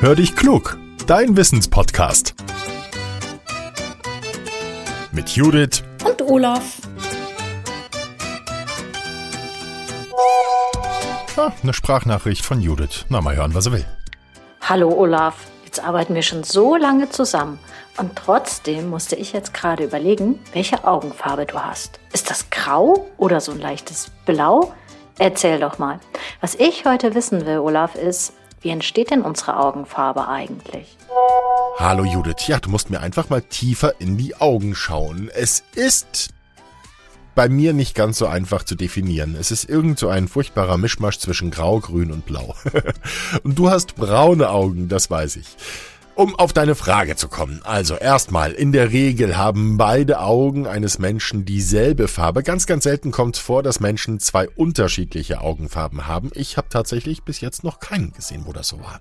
Hör dich klug, dein Wissenspodcast. Mit Judith und Olaf. Ah, eine Sprachnachricht von Judith. Na, mal hören, was er will. Hallo Olaf, jetzt arbeiten wir schon so lange zusammen. Und trotzdem musste ich jetzt gerade überlegen, welche Augenfarbe du hast. Ist das grau oder so ein leichtes Blau? Erzähl doch mal. Was ich heute wissen will, Olaf, ist, wie entsteht denn unsere Augenfarbe eigentlich? Hallo Judith, ja, du musst mir einfach mal tiefer in die Augen schauen. Es ist bei mir nicht ganz so einfach zu definieren. Es ist irgend so ein furchtbarer Mischmasch zwischen Grau, Grün und Blau. und du hast braune Augen, das weiß ich. Um auf deine Frage zu kommen. Also erstmal, in der Regel haben beide Augen eines Menschen dieselbe Farbe. Ganz, ganz selten kommt es vor, dass Menschen zwei unterschiedliche Augenfarben haben. Ich habe tatsächlich bis jetzt noch keinen gesehen, wo das so war.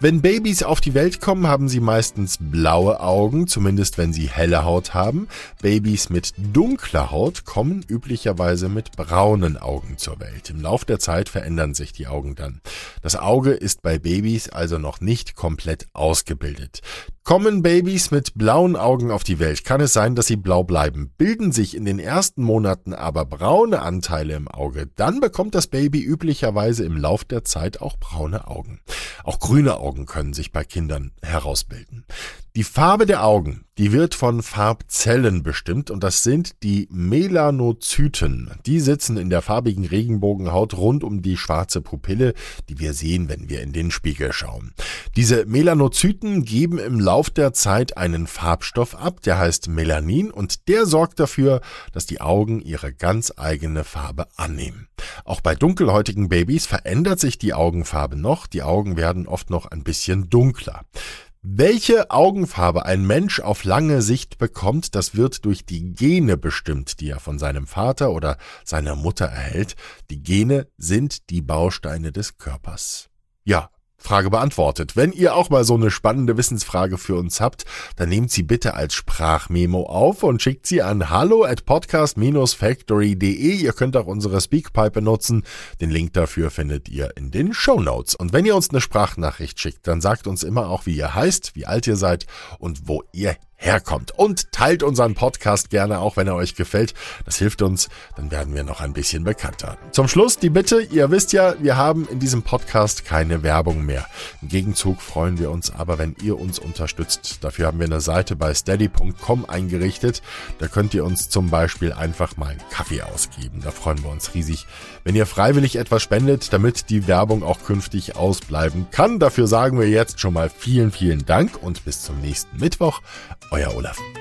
Wenn Babys auf die Welt kommen, haben sie meistens blaue Augen, zumindest wenn sie helle Haut haben. Babys mit dunkler Haut kommen üblicherweise mit braunen Augen zur Welt. Im Lauf der Zeit verändern sich die Augen dann. Das Auge ist bei Babys also noch nicht komplett ausgebildet bildet. Kommen Babys mit blauen Augen auf die Welt, kann es sein, dass sie blau bleiben. Bilden sich in den ersten Monaten aber braune Anteile im Auge, dann bekommt das Baby üblicherweise im Lauf der Zeit auch braune Augen. Auch grüne Augen können sich bei Kindern herausbilden. Die Farbe der Augen, die wird von Farbzellen bestimmt und das sind die Melanozyten. Die sitzen in der farbigen Regenbogenhaut rund um die schwarze Pupille, die wir sehen, wenn wir in den Spiegel schauen. Diese Melanozyten geben im Lauf der Zeit einen Farbstoff ab, der heißt Melanin und der sorgt dafür, dass die Augen ihre ganz eigene Farbe annehmen. Auch bei dunkelhäutigen Babys verändert sich die Augenfarbe noch, die Augen werden oft noch ein bisschen dunkler. Welche Augenfarbe ein Mensch auf lange Sicht bekommt, das wird durch die Gene bestimmt, die er von seinem Vater oder seiner Mutter erhält. Die Gene sind die Bausteine des Körpers. Ja, Frage beantwortet. Wenn ihr auch mal so eine spannende Wissensfrage für uns habt, dann nehmt sie bitte als Sprachmemo auf und schickt sie an hallo at podcast-factory.de. Ihr könnt auch unsere Speakpipe nutzen. Den Link dafür findet ihr in den Show Notes. Und wenn ihr uns eine Sprachnachricht schickt, dann sagt uns immer auch, wie ihr heißt, wie alt ihr seid und wo ihr herkommt. Und teilt unseren Podcast gerne auch, wenn er euch gefällt. Das hilft uns, dann werden wir noch ein bisschen bekannter. Zum Schluss die Bitte, ihr wisst ja, wir haben in diesem Podcast keine Werbung mehr. Im Gegenzug freuen wir uns aber, wenn ihr uns unterstützt. Dafür haben wir eine Seite bei steady.com eingerichtet. Da könnt ihr uns zum Beispiel einfach mal einen Kaffee ausgeben. Da freuen wir uns riesig, wenn ihr freiwillig etwas spendet, damit die Werbung auch künftig ausbleiben kann. Dafür sagen wir jetzt schon mal vielen, vielen Dank und bis zum nächsten Mittwoch. Euer Olaf.